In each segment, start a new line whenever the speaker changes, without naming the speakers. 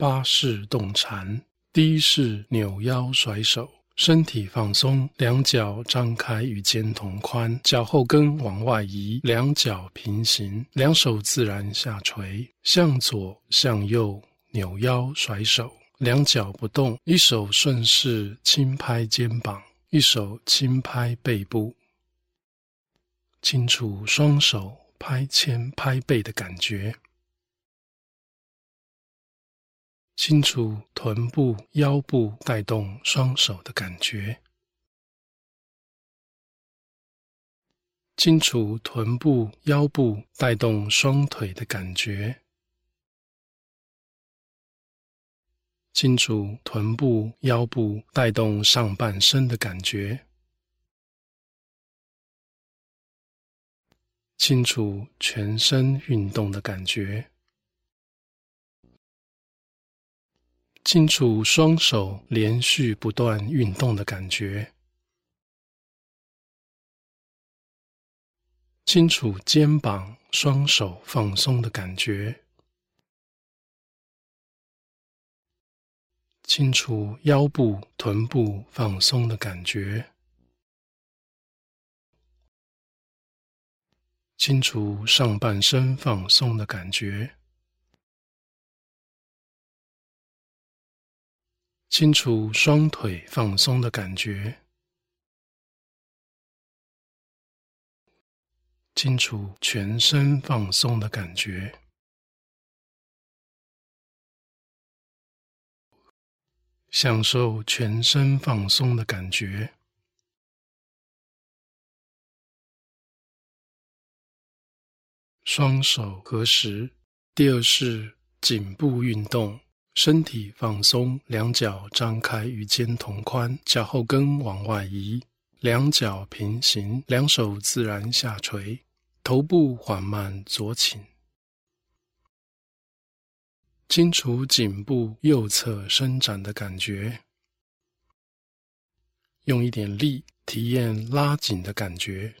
八式动禅。第一式扭腰甩手，身体放松，两脚张开与肩同宽，脚后跟往外移，两脚平行，两手自然下垂，向左向右扭腰甩手，两脚不动，一手顺势轻拍肩膀，一手轻拍背部，清楚双手拍肩拍背的感觉。清楚臀部、腰部带动双手的感觉；清楚臀部、腰部带动双腿的感觉；清楚臀部、腰部带动上半身的感觉；清楚全身运动的感觉。清楚双手连续不断运动的感觉，清楚肩膀、双手放松的感觉，清楚腰部、臀部放松的感觉，清楚上半身放松的感觉。清楚双腿放松的感觉，清楚全身放松的感觉，享受全身放松的感觉。双手合十，第二式颈部运动。身体放松，两脚张开与肩同宽，脚后跟往外移，两脚平行，两手自然下垂，头部缓慢左倾，清除颈部右侧伸展的感觉，用一点力体验拉紧的感觉，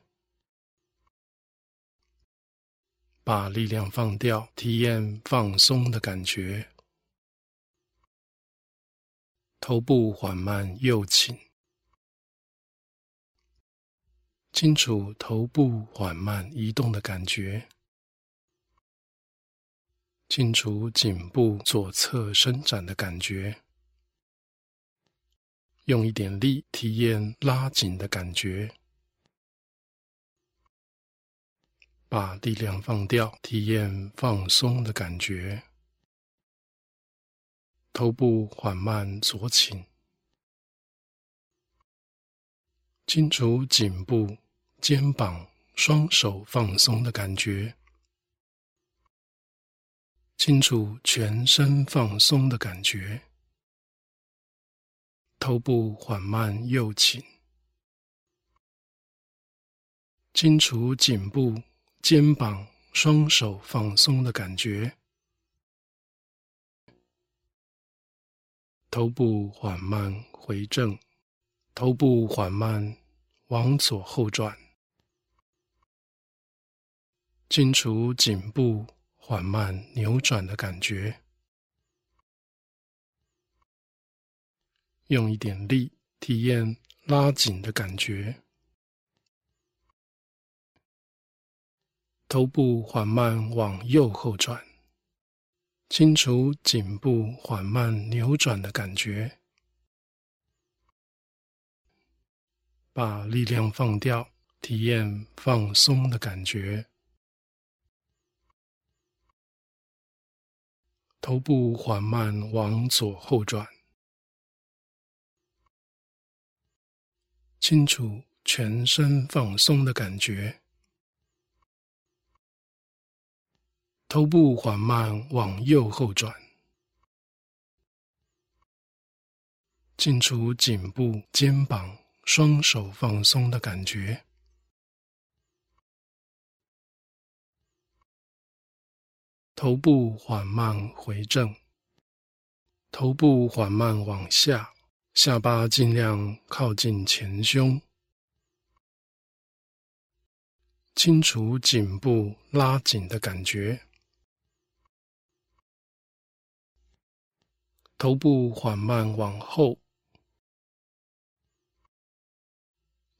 把力量放掉，体验放松的感觉。头部缓慢右倾，清楚头部缓慢移动的感觉，清楚颈部左侧伸展的感觉，用一点力体验拉紧的感觉，把力量放掉，体验放松的感觉。头部缓慢左倾，清楚颈部、肩膀、双手放松的感觉，清楚全身放松的感觉。头部缓慢右倾，清楚颈部、肩膀、双手放松的感觉。头部缓慢回正，头部缓慢往左后转，清除颈部缓慢扭转的感觉，用一点力体验拉紧的感觉，头部缓慢往右后转。清除颈部缓慢扭转的感觉，把力量放掉，体验放松的感觉。头部缓慢往左后转，清楚全身放松的感觉。头部缓慢往右后转，清除颈部、肩膀、双手放松的感觉。头部缓慢回正，头部缓慢往下，下巴尽量靠近前胸，清除颈部拉紧的感觉。头部缓慢往后，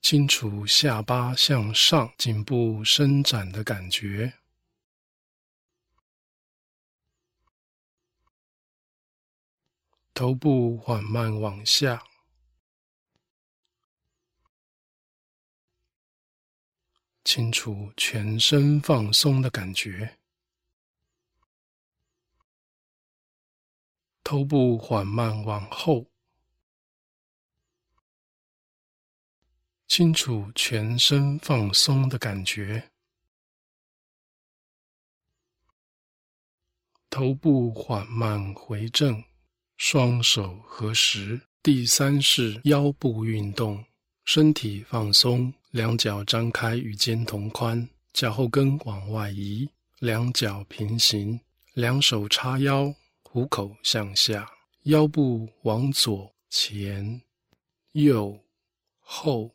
清楚下巴向上、颈部伸展的感觉。头部缓慢往下，清楚全身放松的感觉。头部缓慢往后，清楚全身放松的感觉。头部缓慢回正。双手合十，第三式腰部运动，身体放松，两脚张开与肩同宽，脚后跟往外移，两脚平行，两手叉腰，虎口向下，腰部往左前、右、后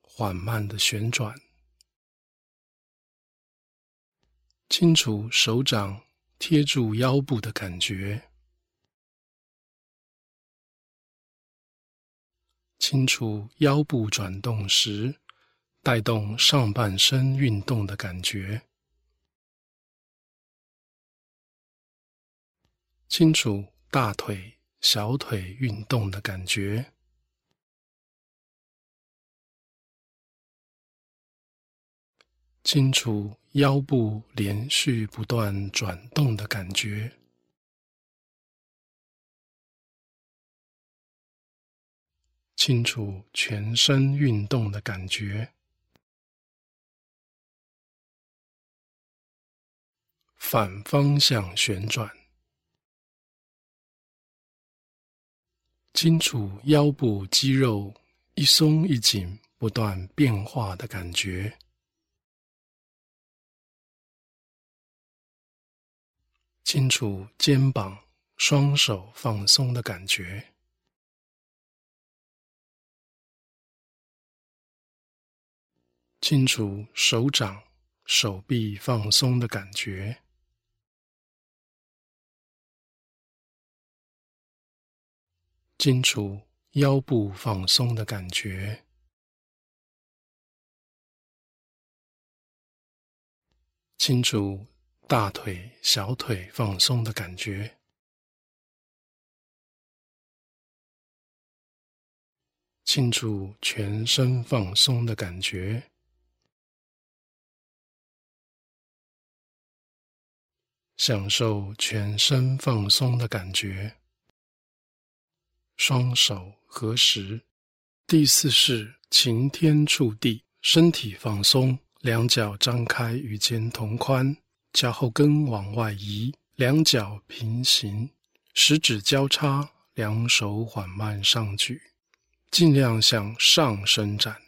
缓慢的旋转，清楚手掌贴住腰部的感觉。清楚腰部转动时带动上半身运动的感觉，清楚大腿、小腿运动的感觉，清楚腰部连续不断转动的感觉。清楚全身运动的感觉，反方向旋转，清楚腰部肌肉一松一紧不断变化的感觉，清楚肩膀、双手放松的感觉。清楚手掌、手臂放松的感觉，清楚腰部放松的感觉，清楚大腿、小腿放松的感觉，清楚全身放松的感觉。享受全身放松的感觉，双手合十。第四式擎天触地，身体放松，两脚张开与肩同宽，脚后跟往外移，两脚平行，食指交叉，两手缓慢上举，尽量向上伸展，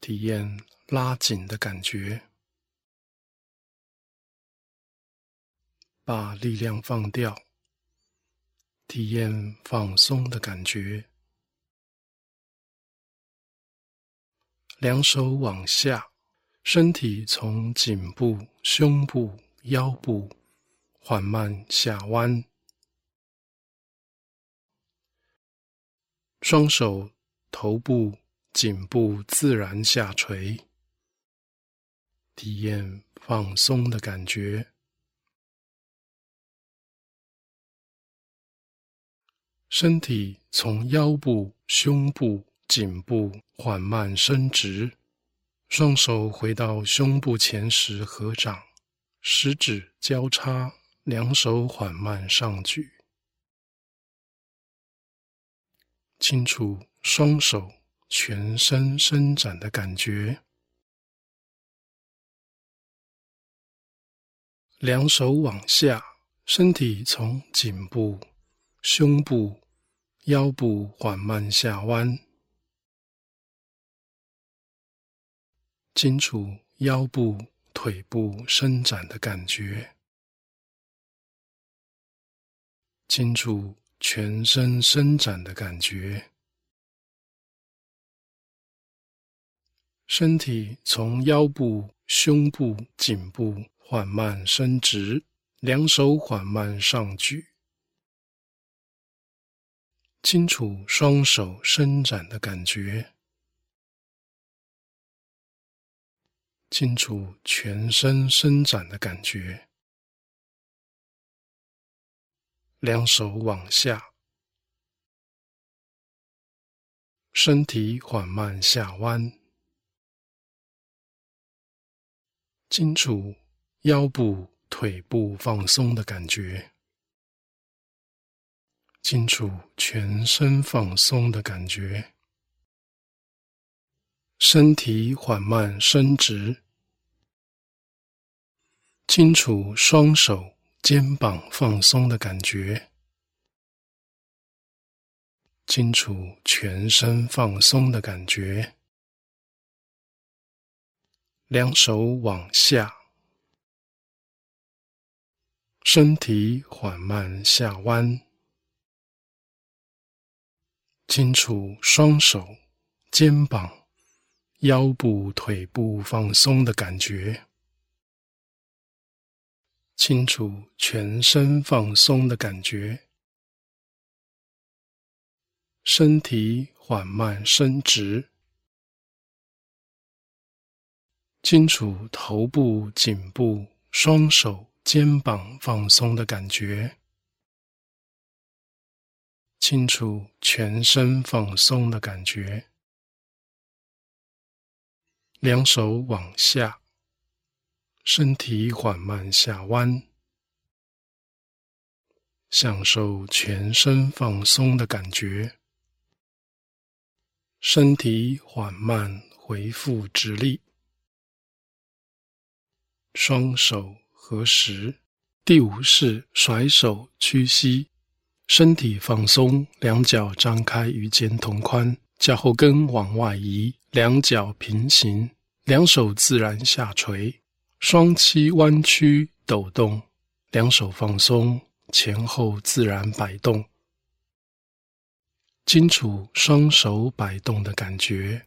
体验拉紧的感觉。把力量放掉，体验放松的感觉。两手往下，身体从颈部、胸部、腰部缓慢下弯，双手头部、颈部自然下垂，体验放松的感觉。身体从腰部、胸部、颈部缓慢伸直，双手回到胸部前时合掌，食指交叉，两手缓慢上举，清楚双手全身伸展的感觉，两手往下，身体从颈部、胸部。腰部缓慢下弯，清楚腰部、腿部伸展的感觉，清楚全身伸展的感觉，身体从腰部、胸部、颈部缓慢伸直，两手缓慢上举。清楚双手伸展的感觉，清楚全身伸展的感觉，两手往下，身体缓慢下弯，清楚腰部、腿部放松的感觉。清楚全身放松的感觉，身体缓慢伸直，清楚双手肩膀放松的感觉，清楚全身放松的感觉，两手往下，身体缓慢下弯。清楚双手、肩膀、腰部、腿部放松的感觉，清楚全身放松的感觉，身体缓慢伸直，清楚头部、颈部、双手、肩膀放松的感觉。清楚全身放松的感觉，两手往下，身体缓慢下弯，享受全身放松的感觉，身体缓慢恢复直立，双手合十。第五式甩手屈膝。身体放松，两脚张开与肩同宽，脚后跟往外移，两脚平行，两手自然下垂，双膝弯曲抖动，两手放松，前后自然摆动，清楚双手摆动的感觉，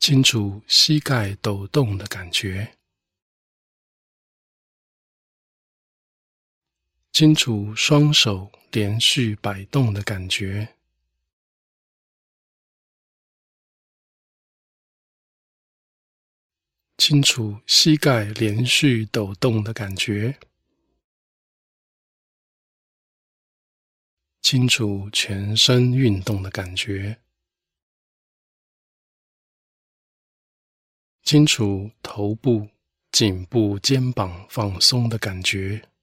清楚膝盖抖动的感觉。清楚双手连续摆动的感觉，清楚膝盖连续抖动的感觉，清楚全身运动的感觉，清楚头部、颈部、肩膀放松的感觉。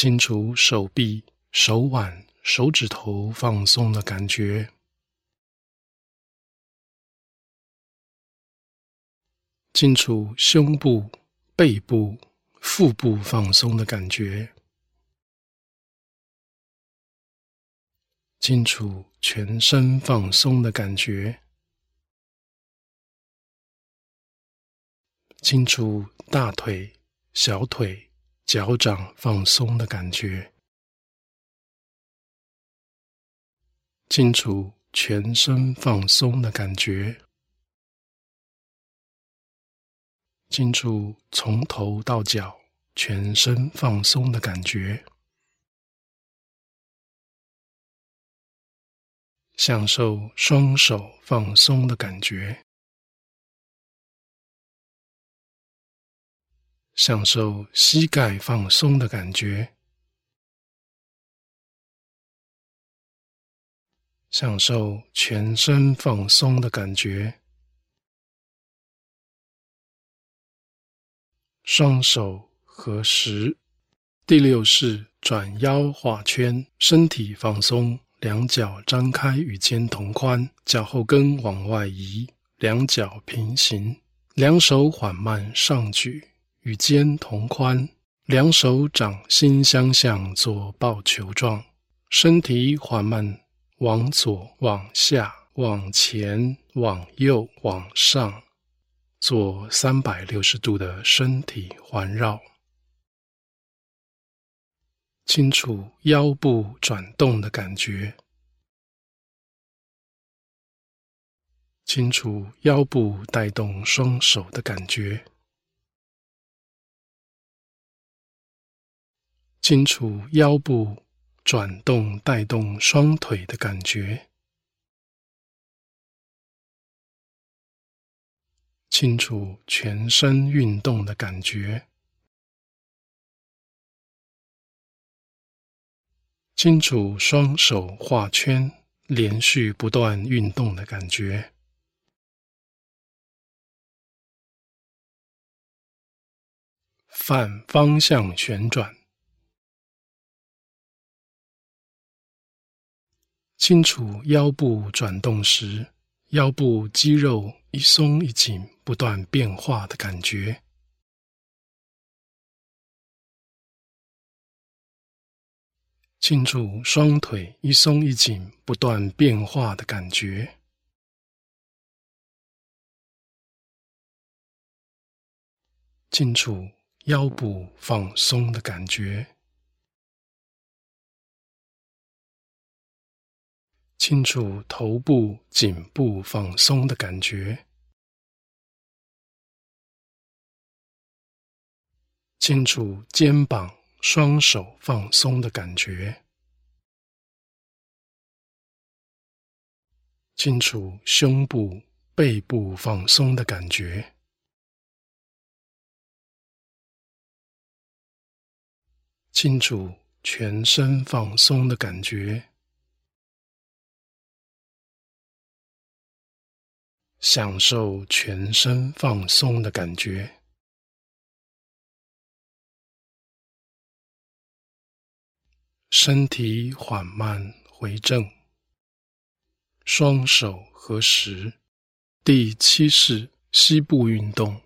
清除手臂、手腕、手指头放松的感觉，清除胸部、背部、腹部放松的感觉，清楚全身放松的感觉，清楚大腿、小腿。脚掌放松的感觉，清楚全身放松的感觉，清楚从头到脚全身放松的感觉，享受双手放松的感觉。享受膝盖放松的感觉，享受全身放松的感觉，双手合十。第六式转腰画圈，身体放松，两脚张开与肩同宽，脚后跟往外移，两脚平行，两手缓慢上举。与肩同宽，两手掌心相向做抱球状，身体缓慢往左、往下、往前、往右、往上，做三百六十度的身体环绕，清楚腰部转动的感觉，清楚腰部带动双手的感觉。清楚腰部转动带动双腿的感觉，清楚全身运动的感觉，清楚双手画圈连续不断运动的感觉。反方向旋转，清楚腰部转动时，腰部肌肉一松一紧，不断变化的感觉。清楚双腿一松一紧，不断变化的感觉。清楚。腰部放松的感觉，清楚头部、颈部放松的感觉，清楚肩膀、双手放松的感觉，清楚胸部、背部放松的感觉。清楚全身放松的感觉，享受全身放松的感觉，身体缓慢回正，双手合十。第七式膝部运动，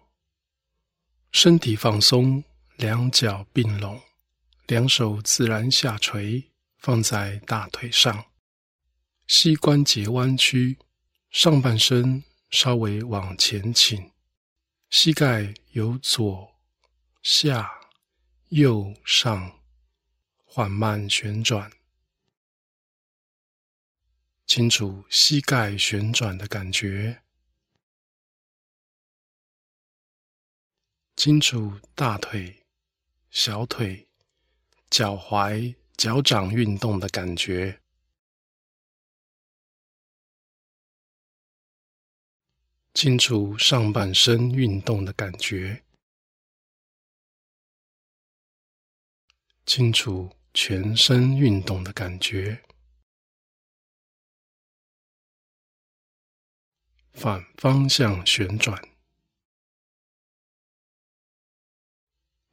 身体放松，两脚并拢。两手自然下垂，放在大腿上，膝关节弯曲，上半身稍微往前倾，膝盖由左下、右上缓慢旋转，清楚膝盖旋转的感觉，清楚大腿、小腿。脚踝、脚掌运动的感觉，清楚上半身运动的感觉，清楚全身运动的感觉，反方向旋转，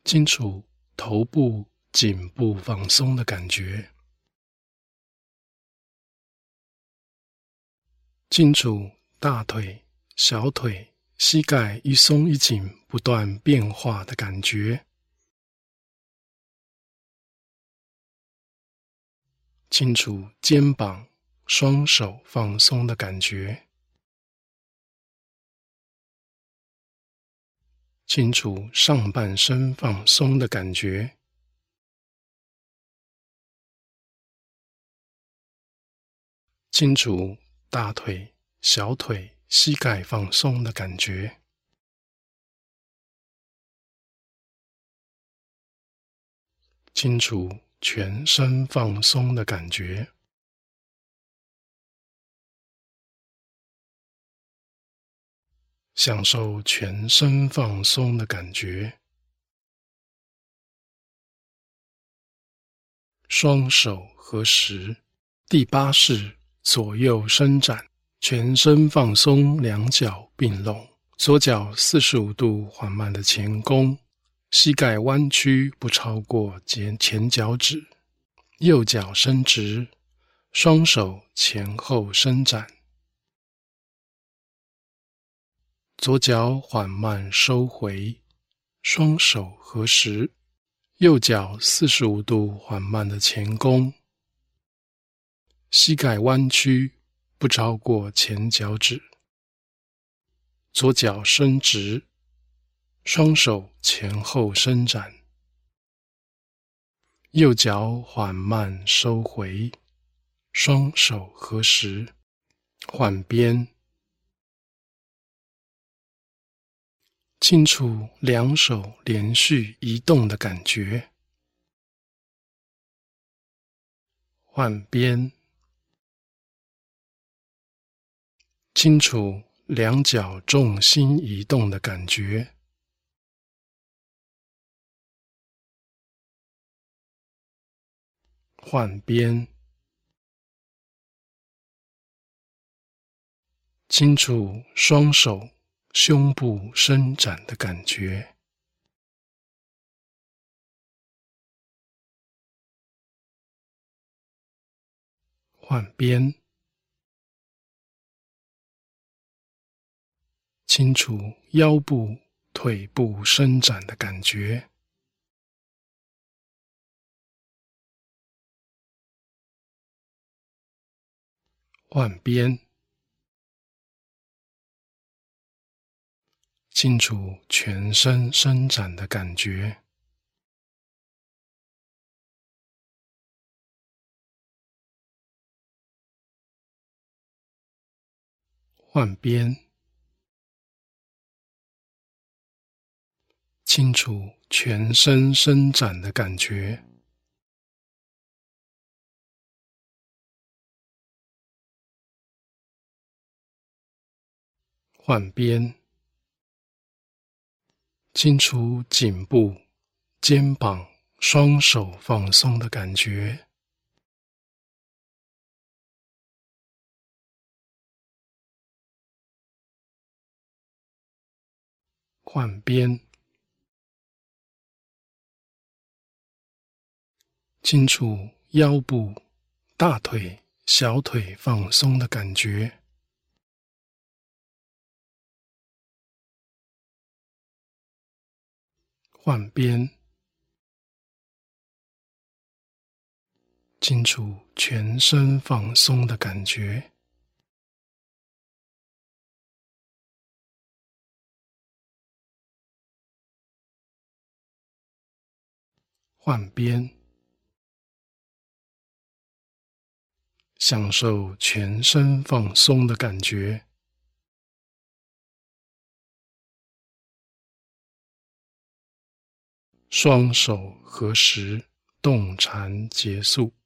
清楚头部。颈部放松的感觉，清楚大腿、小腿、膝盖一松一紧不断变化的感觉，清楚肩膀、双手放松的感觉，清楚上半身放松的感觉。清楚大腿、小腿、膝盖放松的感觉，清楚全身放松的感觉，享受全身放松的感觉，双手合十，第八式。左右伸展，全身放松，两脚并拢，左脚四十五度缓慢的前弓，膝盖弯曲不超过前前脚趾，右脚伸直，双手前后伸展，左脚缓慢收回，双手合十，右脚四十五度缓慢的前弓。膝盖弯曲不超过前脚趾，左脚伸直，双手前后伸展，右脚缓慢收回，双手合十，换边，清楚两手连续移动的感觉。换边，清楚两脚重心移动的感觉。换边，清楚双手胸部伸展的感觉。换边，清楚腰部、腿部伸展的感觉。换边，清楚全身伸展的感觉。换边，清楚全身伸展的感觉。换边，清楚颈部、肩膀、双手放松的感觉。换边，清楚腰部、大腿、小腿放松的感觉。换边，清楚全身放松的感觉。换边，享受全身放松的感觉。双手合十，动禅结束。